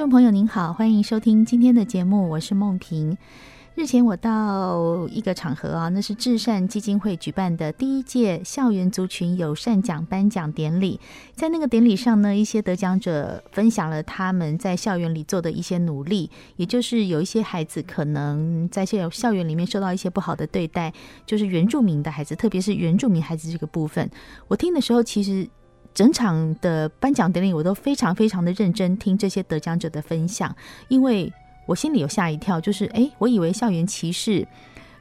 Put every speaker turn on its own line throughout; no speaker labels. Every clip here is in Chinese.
众朋友您好，欢迎收听今天的节目，我是梦萍。日前我到一个场合啊，那是至善基金会举办的第一届校园族群友善奖颁奖典礼。在那个典礼上呢，一些得奖者分享了他们在校园里做的一些努力，也就是有一些孩子可能在校校园里面受到一些不好的对待，就是原住民的孩子，特别是原住民孩子这个部分。我听的时候，其实整场的颁奖典礼我都非常非常的认真听这些得奖者的分享，因为。我心里有吓一跳，就是诶，我以为校园歧视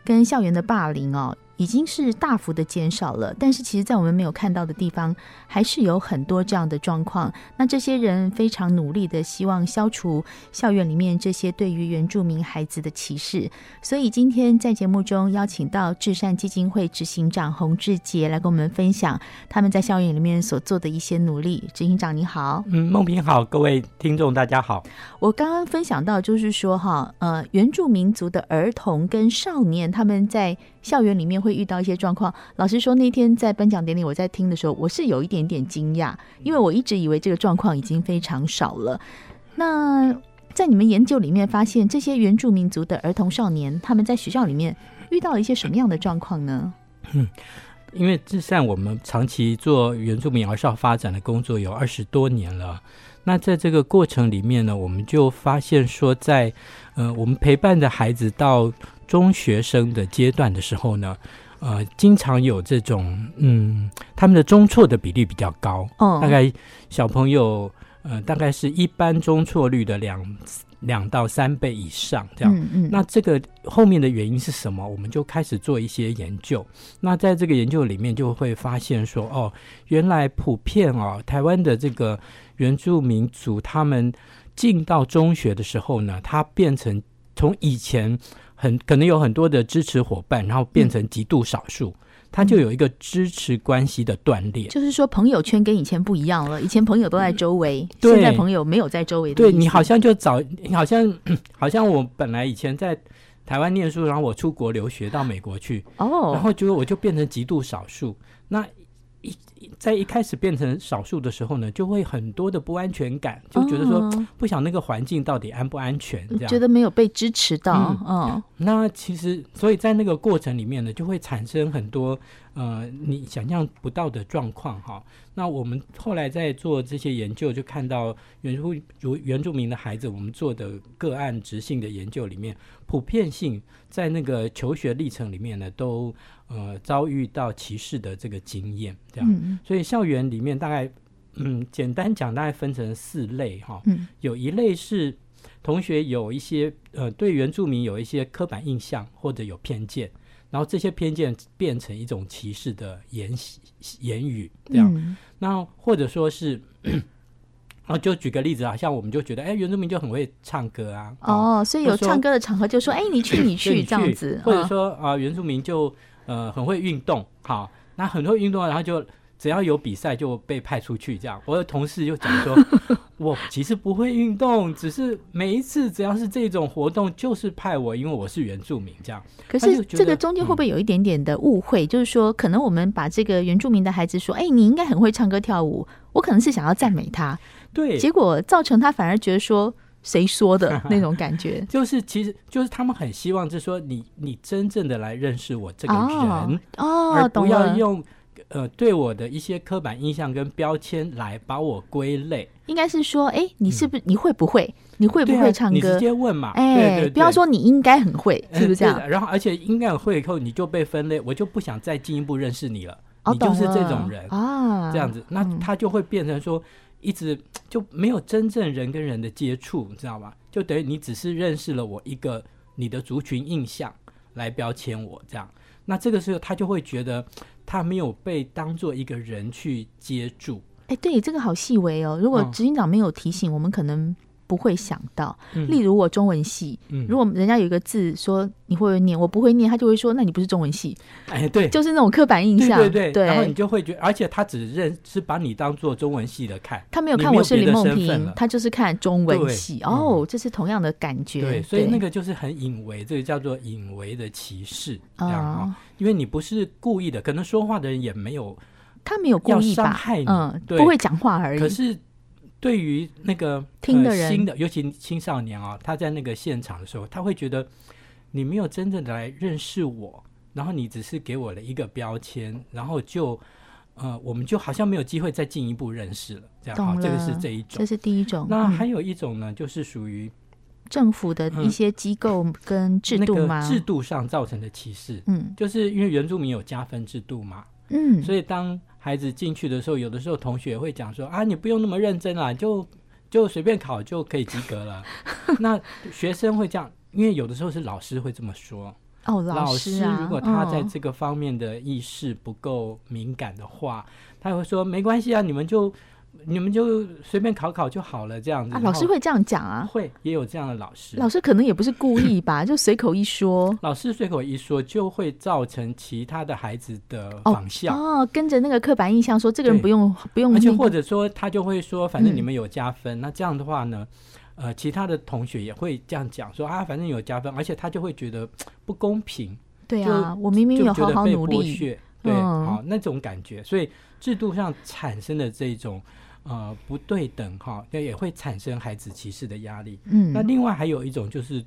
跟校园的霸凌哦。已经是大幅的减少了，但是其实，在我们没有看到的地方，还是有很多这样的状况。那这些人非常努力的希望消除校园里面这些对于原住民孩子的歧视，所以今天在节目中邀请到至善基金会执行长洪志杰来跟我们分享他们在校园里面所做的一些努力。执行长你好，
嗯，梦萍好，各位听众大家好。
我刚刚分享到就是说哈，呃，原住民族的儿童跟少年他们在校园里面会遇到一些状况。老实说，那天在颁奖典礼，我在听的时候，我是有一点点惊讶，因为我一直以为这个状况已经非常少了。那在你们研究里面发现，这些原住民族的儿童少年，他们在学校里面遇到了一些什么样的状况呢？
因为至善我们长期做原住民儿少发展的工作有二十多年了。那在这个过程里面呢，我们就发现说在，在呃，我们陪伴的孩子到。中学生的阶段的时候呢，呃，经常有这种，嗯，他们的中辍的比例比较高，哦，大概小朋友，呃，大概是一般中辍率的两两到三倍以上这样。嗯嗯。那这个后面的原因是什么？我们就开始做一些研究。那在这个研究里面，就会发现说，哦，原来普遍哦，台湾的这个原住民族，他们进到中学的时候呢，他变成从以前。很可能有很多的支持伙伴，然后变成极度少数，他、嗯、就有一个支持关系的断裂。
就是说，朋友圈跟以前不一样了，以前朋友都在周围，嗯、现在朋友没有在周围。
对，你好像就找，好像 好像我本来以前在台湾念书，然后我出国留学到美国去，哦，然后就我就变成极度少数。那一在一开始变成少数的时候呢，就会很多的不安全感，就觉得说不想那个环境到底安不安全，这样。
觉得没有被支持到。嗯，
嗯，那其实所以在那个过程里面呢，就会产生很多呃你想象不到的状况哈。那我们后来在做这些研究，就看到原住如原住民的孩子，我们做的个案执性的研究里面，普遍性在那个求学历程里面呢，都呃遭遇到歧视的这个经验，这样。嗯所以校园里面大概，嗯，简单讲大概分成四类哈，嗯，有一类是同学有一些呃对原住民有一些刻板印象或者有偏见，然后这些偏见变成一种歧视的言言语这样，嗯、那或者说是，啊，就举个例子啊，像我们就觉得哎，原住民就很会唱歌啊，
哦，所以有唱歌的场合就说哎，你去你去这样子，
或者说啊，原住民就呃很会运动，好，那很会运动，然后就。只要有比赛就被派出去，这样。我的同事就讲说，我其实不会运动，只是每一次只要是这种活动，就是派我，因为我是原住民，这样。
可是这个中间会不会有一点点的误会？嗯、就是说，可能我们把这个原住民的孩子说，哎，你应该很会唱歌跳舞，我可能是想要赞美他，
对，
结果造成他反而觉得说，谁说的 那种感觉？
就是其实就是他们很希望，就是说你你真正的来认识我这个人，
哦，哦
而不要用。呃，对我的一些刻板印象跟标签来把我归类，
应该是说，哎，你是不是、嗯、你会不会你会不会唱歌？
你直接问嘛，
哎，对对对，不要说你应该很会，是不是这样？
然后而且应该很会以后你就被分类，我就不想再进一步认识你了，哦、你就是这种人啊，这样子，那他就会变成说，一直就没有真正人跟人的接触，你知道吗？就等于你只是认识了我一个你的族群印象来标签我这样，那这个时候他就会觉得。他没有被当做一个人去接住，
哎，对，这个好细微哦。如果执行长没有提醒，嗯、我们可能不会想到。
嗯、
例如我中文系，嗯、如果人家有一个字说你会不会念，我不会念，他就会说那你不是中文系。
哎，对，
就是那种刻板印象。
对对
对，
然后你就会觉得，而且他只认是把你当做中文系的看，
他没有看我是林梦萍，他就是看中文系。哦，这是同样的感觉。
对，所以那个就是很隐微，这个叫做隐微的歧视，这样哈，因为你不是故意的，可能说话的人也没有。
他没有故意
伤害你，
嗯，不会讲话而已。
可是对于那个
听的人，
新的，尤其青少年啊，他在那个现场的时候，他会觉得你没有真正的来认识我，然后你只是给我了一个标签，然后就呃，我们就好像没有机会再进一步认识了。这样，好，这个是这一种，
这是第一种。
那还有一种呢，就是属于
政府的一些机构跟制度吗？
制度上造成的歧视，嗯，就是因为原住民有加分制度嘛，
嗯，
所以当孩子进去的时候，有的时候同学会讲说：“啊，你不用那么认真啦，就就随便考就可以及格了。”那学生会这样，因为有的时候是老师会这么说。
哦，老师啊，
老师如果他在这个方面的意识不够敏感的话，哦、他会说：“没关系啊，你们就。”你们就随便考考就好了，这样子。
啊，老师会这样讲啊？
会，也有这样的老师。
老师可能也不是故意吧，就随口一说。
老师随口一说，就会造成其他的孩子的仿效。
哦，哦，跟着那个刻板印象说，这个人不用不用。
而且或者说，他就会说，反正你们有加分。嗯、那这样的话呢，呃，其他的同学也会这样讲说啊，反正有加分，而且他就会觉得不公平。
对啊，我明明有好好努力。
对，好、嗯、那种感觉，所以制度上产生的这种。呃，不对等哈，那也会产生孩子歧视的压力。嗯，那另外还有一种就是，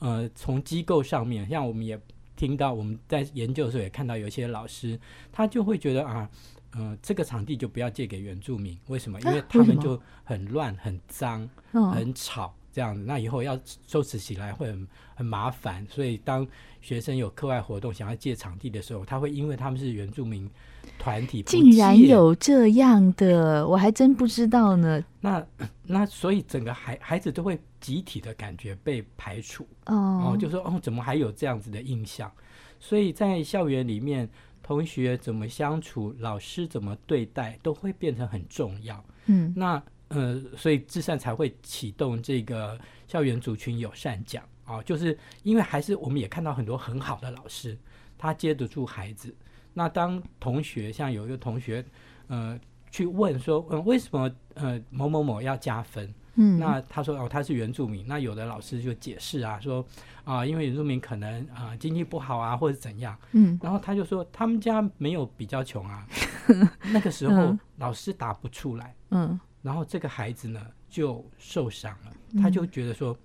呃，从机构上面，像我们也听到，我们在研究的时候也看到，有些老师他就会觉得啊，呃，这个场地就不要借给原住民，为什么？因为他们就很乱、很脏、很吵这样子，那以后要收拾起来会很很麻烦。所以当学生有课外活动想要借场地的时候，他会因为他们是原住民。团体
竟然有这样的，我还真不知道呢。
那那所以整个孩孩子都会集体的感觉被排除哦，哦，就说哦，怎么还有这样子的印象？所以在校园里面，同学怎么相处，老师怎么对待，都会变成很重要。嗯，那呃，所以至善才会启动这个校园族群友善奖啊，哦，就是因为还是我们也看到很多很好的老师，他接得住孩子。那当同学像有一个同学，呃，去问说，嗯，为什么呃某某某要加分？嗯，那他说哦，他是原住民。那有的老师就解释啊，说啊，因为原住民可能啊经济不好啊，或者怎样。嗯，然后他就说他们家没有比较穷啊。那个时候老师答不出来。嗯，然后这个孩子呢就受伤了，他就觉得说，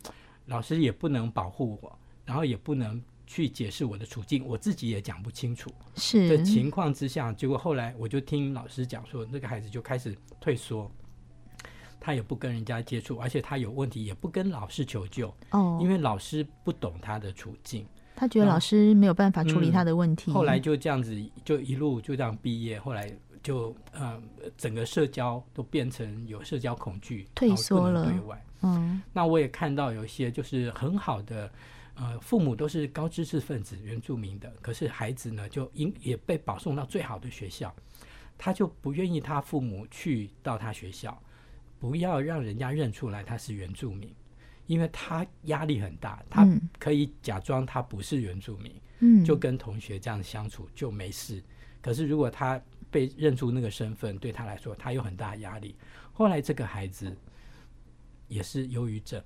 老师也不能保护我，然后也不能。去解释我的处境，我自己也讲不清楚。
是
的情况之下，结果后来我就听老师讲说，那个孩子就开始退缩，他也不跟人家接触，而且他有问题也不跟老师求救。哦，因为老师不懂他的处境，
他觉得老师没有办法处理他的问题。
嗯、后来就这样子，就一路就这样毕业。后来就呃，整个社交都变成有社交恐惧，
退缩了。
对外，嗯，那我也看到有一些就是很好的。呃，父母都是高知识分子，原住民的，可是孩子呢，就因也被保送到最好的学校，他就不愿意他父母去到他学校，不要让人家认出来他是原住民，因为他压力很大，他可以假装他不是原住民，嗯，就跟同学这样相处就没事。可是如果他被认出那个身份，对他来说，他有很大压力。后来这个孩子也是忧郁症，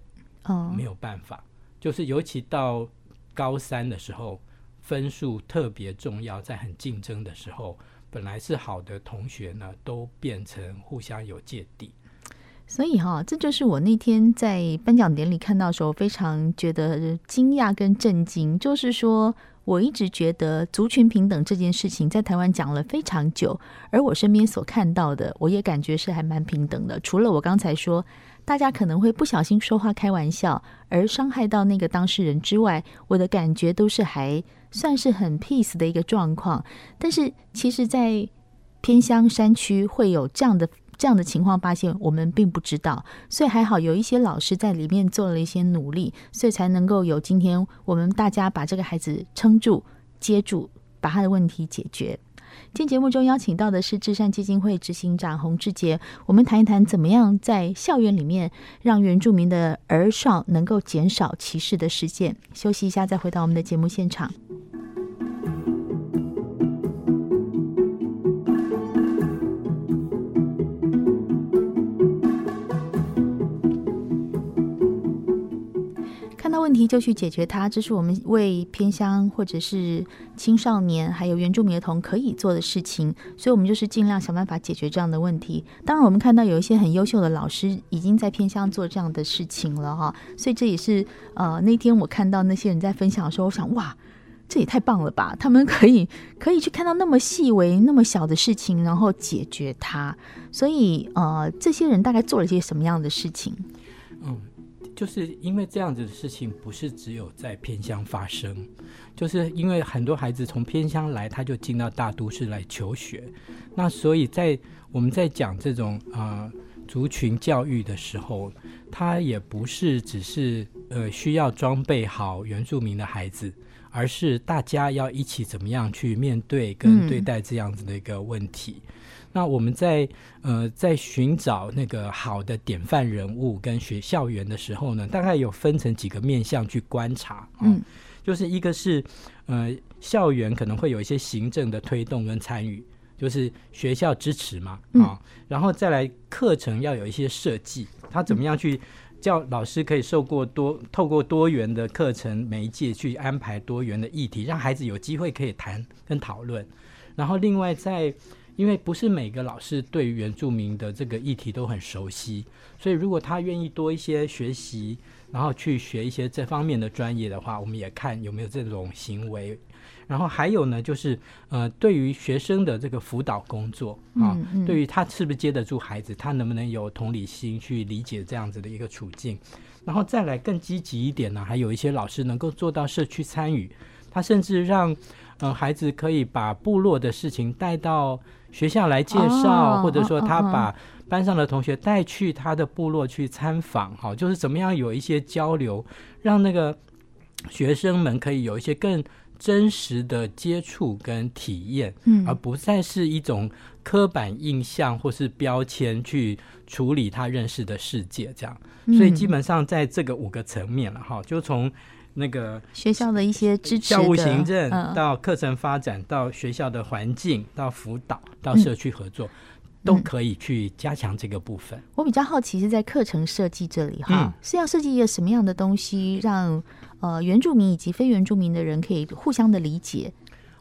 哦，没有办法。就是尤其到高三的时候，分数特别重要，在很竞争的时候，本来是好的同学呢，都变成互相有芥蒂。
所以哈，这就是我那天在颁奖典礼看到的时候，非常觉得惊讶跟震惊。就是说，我一直觉得族群平等这件事情在台湾讲了非常久，而我身边所看到的，我也感觉是还蛮平等的。除了我刚才说。大家可能会不小心说话开玩笑，而伤害到那个当事人之外，我的感觉都是还算是很 peace 的一个状况。但是其实，在偏乡山区会有这样的这样的情况发现，我们并不知道。所以还好有一些老师在里面做了一些努力，所以才能够有今天我们大家把这个孩子撑住、接住，把他的问题解决。今天节目中邀请到的是至善基金会执行长洪志杰，我们谈一谈怎么样在校园里面让原住民的儿少能够减少歧视的事件。休息一下，再回到我们的节目现场。就去解决它，这是我们为偏乡或者是青少年还有原住民儿童可以做的事情，所以我们就是尽量想办法解决这样的问题。当然，我们看到有一些很优秀的老师已经在偏乡做这样的事情了哈，所以这也是呃那天我看到那些人在分享的时候，我想哇，这也太棒了吧！他们可以可以去看到那么细微、那么小的事情，然后解决它。所以呃，这些人大概做了些什么样的事情？
嗯。就是因为这样子的事情不是只有在偏乡发生，就是因为很多孩子从偏乡来，他就进到大都市来求学，那所以在我们在讲这种啊、呃、族群教育的时候，他也不是只是呃需要装备好原住民的孩子，而是大家要一起怎么样去面对跟对待这样子的一个问题。嗯那我们在呃在寻找那个好的典范人物跟学校园的时候呢，大概有分成几个面向去观察。哦、嗯，就是一个是呃校园可能会有一些行政的推动跟参与，就是学校支持嘛啊、哦，然后再来课程要有一些设计，他怎么样去叫老师可以受过多透过多元的课程媒介去安排多元的议题，让孩子有机会可以谈跟讨论，然后另外在。因为不是每个老师对于原住民的这个议题都很熟悉，所以如果他愿意多一些学习，然后去学一些这方面的专业的话，我们也看有没有这种行为。然后还有呢，就是呃，对于学生的这个辅导工作啊，嗯嗯、对于他是不是接得住孩子，他能不能有同理心去理解这样子的一个处境，然后再来更积极一点呢，还有一些老师能够做到社区参与，他甚至让呃孩子可以把部落的事情带到。学校来介绍，oh, 或者说他把班上的同学带去他的部落去参访，哈，就是怎么样有一些交流，让那个学生们可以有一些更真实的接触跟体验，嗯，而不再是一种刻板印象或是标签去处理他认识的世界，这样。所以基本上在这个五个层面了，哈，就从。那个
学校的一些支持，
教务行政到课程发展，到学校的环境，到辅导，到社区合作，都可以去加强这个部分。
我比较好奇是在课程设计这里哈，是要设计一个什么样的东西，让呃原住民以及非原住民的人可以互相的理解？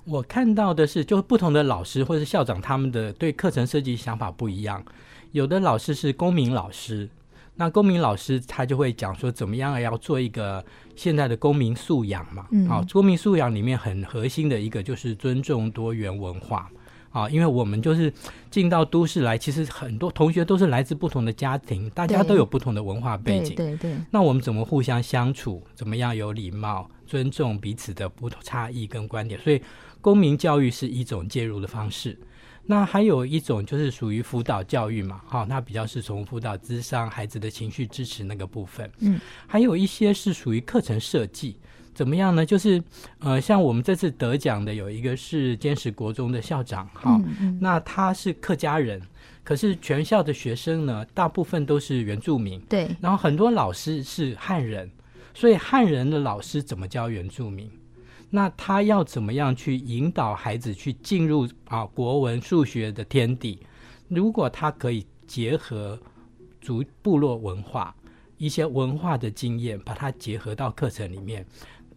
我看到的是，就是不同的老师或者校长他们的对课程设计想法不一样，有的老师是公民老师。那公民老师他就会讲说，怎么样要做一个现在的公民素养嘛？嗯，好，公民素养里面很核心的一个就是尊重多元文化啊，因为我们就是进到都市来，其实很多同学都是来自不同的家庭，大家都有不同的文化背景，对对，对。那我们怎么互相相处？怎么样有礼貌、尊重彼此的不同差异跟观点？所以，公民教育是一种介入的方式。那还有一种就是属于辅导教育嘛，哈，那比较是从辅导智商孩子的情绪支持那个部分，嗯，还有一些是属于课程设计，怎么样呢？就是呃，像我们这次得奖的有一个是坚实国中的校长，哈，那他是客家人，可是全校的学生呢，大部分都是原住民，对，然后很多老师是汉人，所以汉人的老师怎么教原住民？那他要怎么样去引导孩子去进入啊国文、数学的天地？如果他可以结合族部落文化一些文化的经验，把它结合到课程里面，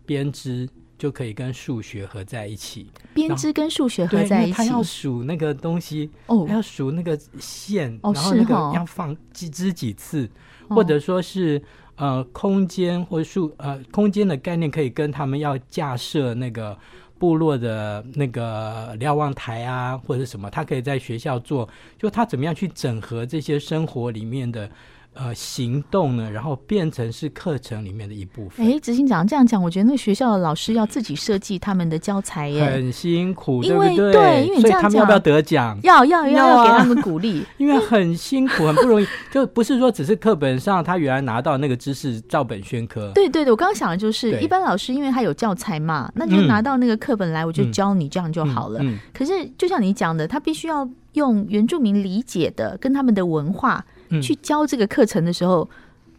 编织就可以跟数学合在一起。
编织跟数学合在一起，
他要数那个东西，哦，他要数那个线，
哦，
然后那个要放几支几次，哦，或者说是。呃，空间或数呃，空间的概念可以跟他们要架设那个部落的那个瞭望台啊，或者什么，他可以在学校做，就他怎么样去整合这些生活里面的呃，行动呢，然后变成是课程里面的一部分。
哎，执行长这样讲，我觉得那个学校的老师要自己设计他们的教材耶，
很辛苦，
因为
对不对？
对，因为你这样讲，
所以他们要不要得奖？
要要要，要给他们鼓励，
因为很辛苦，很不容易，就不是说只是课本上他原来拿到那个知识照本宣科。
对对对，我刚刚想的就是，一般老师因为他有教材嘛，那就拿到那个课本来，我就教你这样就好了。可是就像你讲的，他必须要用原住民理解的跟他们的文化去教这个课程的时候。嗯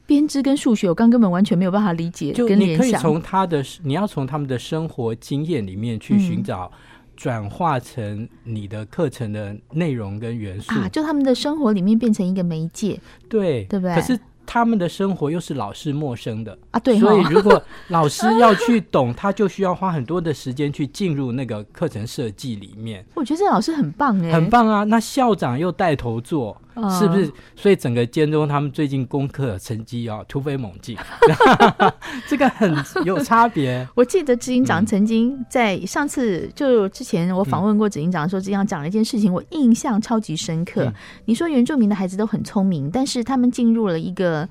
编织跟数学，我刚根本完全没有办法理解跟联想。
就你可以从他的，你要从他们的生活经验里面去寻找，转化成你的课程的内容跟元素。
啊，就他们的生活里面变成一个媒介，
对，
对不对？
可是。他们的生活又是老师陌生的
啊，对，
所以如果老师要去懂，他就需要花很多的时间去进入那个课程设计里面。
我觉得这老师很棒哎，
很棒啊！那校长又带头做，是不是？所以整个建中他们最近功课成绩啊突飞猛进，这个很 有差别。
我记得执行长曾经在上次就之前我访问过执行长的时候，执行长讲了一件事情，我印象超级深刻。你说原住民的孩子都很聪明，但是他们进入了一个。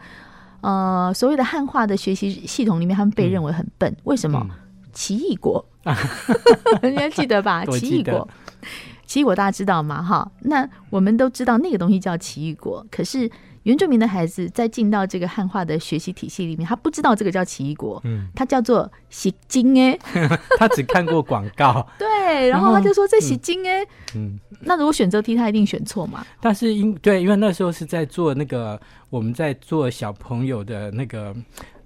呃，所谓的汉化的学习系统里面，他们被认为很笨。嗯、为什么？嗯、奇异果，你还记得吧？奇异果，奇异果大家知道吗？哈，那我们都知道那个东西叫奇异果，可是。原住民的孩子在进到这个汉化的学习体系里面，他不知道这个叫奇异果，嗯，他叫做喜金哎，
他只看过广告，
对，然后他就说这喜金哎，嗯，那如果选择题他一定选错嘛？
但是因对，因为那时候是在做那个我们在做小朋友的那个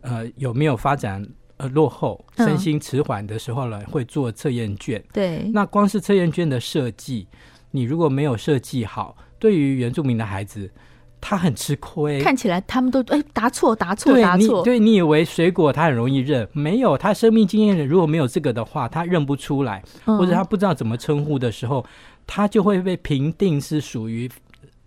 呃有没有发展呃落后、身心迟缓的时候呢，会做测验卷，
对，
那光是测验卷的设计，你如果没有设计好，对于原住民的孩子。他很吃亏，
看起来他们都哎答错答错答错，
对，你以为水果他很容易认，没有，他生命经验如果没有这个的话，他认不出来，嗯、或者他不知道怎么称呼的时候，他就会被评定是属于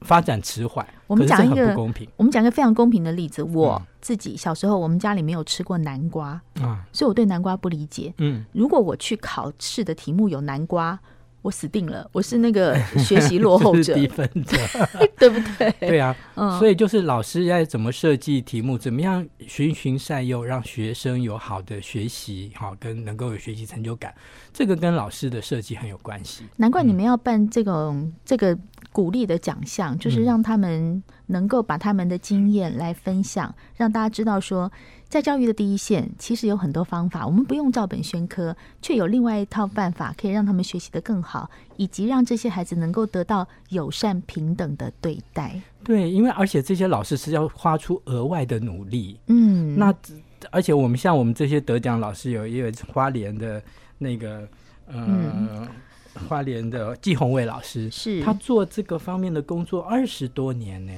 发展迟缓。
我们讲一个
不公平，
我们讲一个非常公平的例子，我自己小时候我们家里没有吃过南瓜啊，所以我对南瓜不理解。嗯，如果我去考试的题目有南瓜。我死定了，我是那个 学习落后者，
低分者，
对不对？
对啊，嗯，所以就是老师要怎么设计题目，怎么样循循善诱，让学生有好的学习，好跟能够有学习成就感，这个跟老师的设计很有关系。
难怪你们要办这种、嗯、这个鼓励的奖项，就是让他们能够把他们的经验来分享，嗯、让大家知道说。在教育的第一线，其实有很多方法，我们不用照本宣科，却有另外一套办法可以让他们学习的更好，以及让这些孩子能够得到友善平等的对待。
对，因为而且这些老师是要花出额外的努力。
嗯，
那而且我们像我们这些得奖老师有，也有花莲的那个呃，嗯、花莲的季宏伟老师，
是
他做这个方面的工作二十多年呢，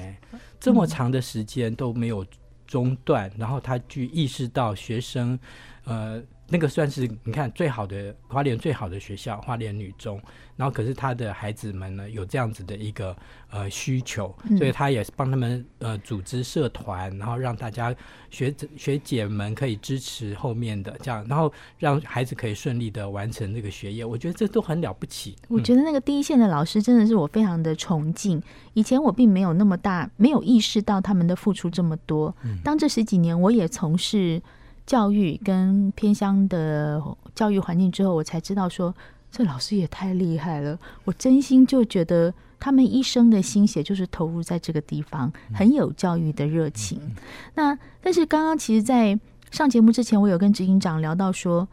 这么长的时间都没有。中断，然后他去意识到学生，呃，那个算是你看最好的花莲最好的学校花莲女中，然后可是他的孩子们呢有这样子的一个呃需求，所以他也是帮他们呃组织社团，然后让大家学学姐们可以支持后面的这样，然后让孩子可以顺利的完成这个学业，我觉得这都很了不起。
我觉得那个第一线的老师真的是我非常的崇敬。以前我并没有那么大，没有意识到他们的付出这么多。当这十几年我也从事教育跟偏乡的教育环境之后，我才知道说，这老师也太厉害了。我真心就觉得他们一生的心血就是投入在这个地方，很有教育的热情。那但是刚刚其实，在上节目之前，我有跟执行长聊到说，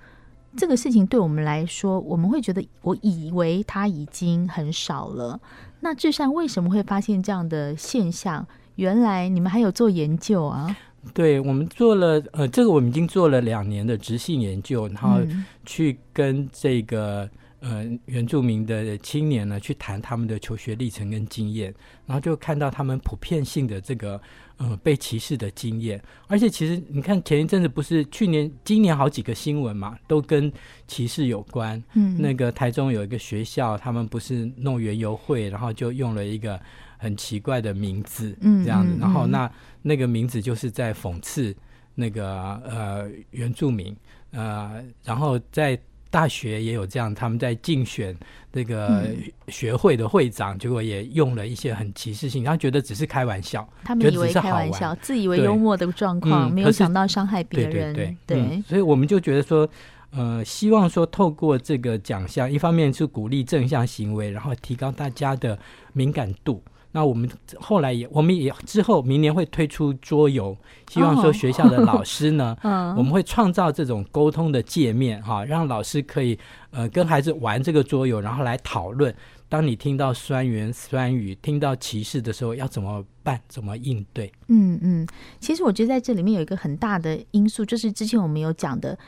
这个事情对我们来说，我们会觉得，我以为他已经很少了。那至善为什么会发现这样的现象？原来你们还有做研究啊？
对，我们做了，呃，这个我们已经做了两年的直性研究，然后去跟这个。呃，原住民的青年呢，去谈他们的求学历程跟经验，然后就看到他们普遍性的这个呃被歧视的经验。而且其实你看前一阵子不是去年、今年好几个新闻嘛，都跟歧视有关。嗯，那个台中有一个学校，他们不是弄园游会，然后就用了一个很奇怪的名字，嗯，这样子，然后那那个名字就是在讽刺那个呃原住民，呃，然后在。大学也有这样，他们在竞选那个学会的会长，嗯、结果也用了一些很歧视性，他觉得只是开玩笑，
他们以为开玩笑，自以为幽默的状况，没有想到伤害别人。
对对对，
对、
嗯，所以我们就觉得说，呃，希望说透过这个奖项，一方面是鼓励正向行为，然后提高大家的敏感度。那我们后来也，我们也之后明年会推出桌游，希望说学校的老 师呢，哦、我们会创造这种沟通的界面哈、嗯，让老师可以呃跟孩子玩这个桌游，然后来讨论，当你听到酸言酸语、听到歧视的时候，要怎么办？怎么应对？
嗯嗯，其实我觉得在这里面有一个很大的因素，就是之前我们有讲的，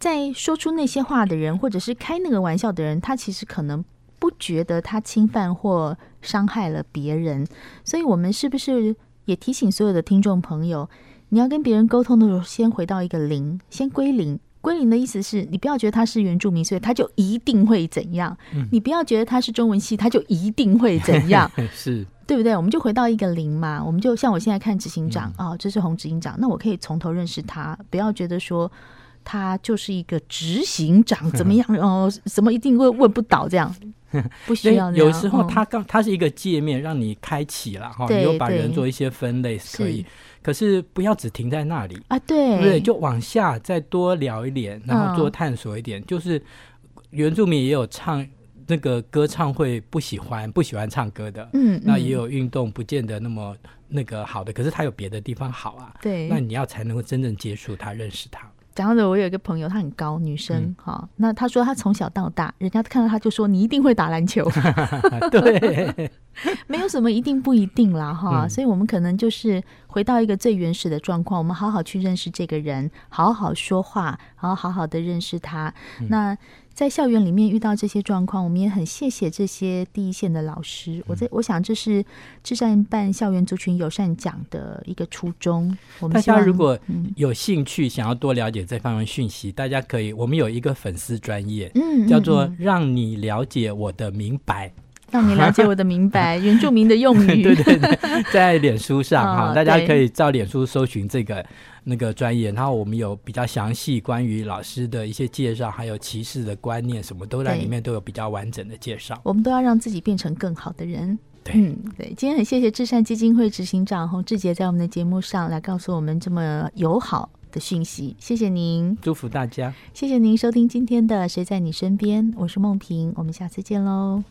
在说出那些话的人，或者是开那个玩笑的人，他其实可能。不觉得他侵犯或伤害了别人，所以我们是不是也提醒所有的听众朋友，你要跟别人沟通的时候，先回到一个零，先归零。归零的意思是你不要觉得他是原住民，所以他就一定会怎样；嗯、你不要觉得他是中文系，他就一定会怎样，
是
对不对？我们就回到一个零嘛。我们就像我现在看执行长啊、嗯哦，这是洪执行长，那我可以从头认识他，不要觉得说。他就是一个执行长，怎么样？哦，什么一定会问不倒这样，不需要。
有时候他刚，他是一个界面，让你开启了哈，你又把人做一些分类可以，可是不要只停在那里。
啊，对。
对，就往下再多聊一点，然后多探索一点。就是原住民也有唱那个歌唱会不喜欢不喜欢唱歌的，嗯，那也有运动不见得那么那个好的，可是他有别的地方好啊，
对，
那你要才能够真正接触他，认识他。
讲到我有一个朋友，她很高，女生哈、嗯。那她说她从小到大，人家看到她就说你一定会打篮球。
对，
没有什么一定不一定啦哈、嗯。所以我们可能就是回到一个最原始的状况，我们好好去认识这个人，好好说话，然后好好的认识他。嗯、那。在校园里面遇到这些状况，我们也很谢谢这些第一线的老师。我在我想，这是智善办校园族群友善奖的一个初衷。我们
大家如果有兴趣想要多了解这方面讯息，大家可以，我们有一个粉丝专业，嗯，叫做“让你了解我的明白”，
让你了解我的明白，原住民的用语，
对对对，在脸书上哈、哦，大家可以照脸书搜寻这个。那个专业，然后我们有比较详细关于老师的一些介绍，还有歧视的观念，什么都在里面都有比较完整的介绍。
我们都要让自己变成更好的人。
对，
嗯，对。今天很谢谢至善基金会执行长洪志杰在我们的节目上来告诉我们这么友好的讯息，谢谢您，
祝福大家，
谢谢您收听今天的谁在你身边，我是梦萍，我们下次见喽。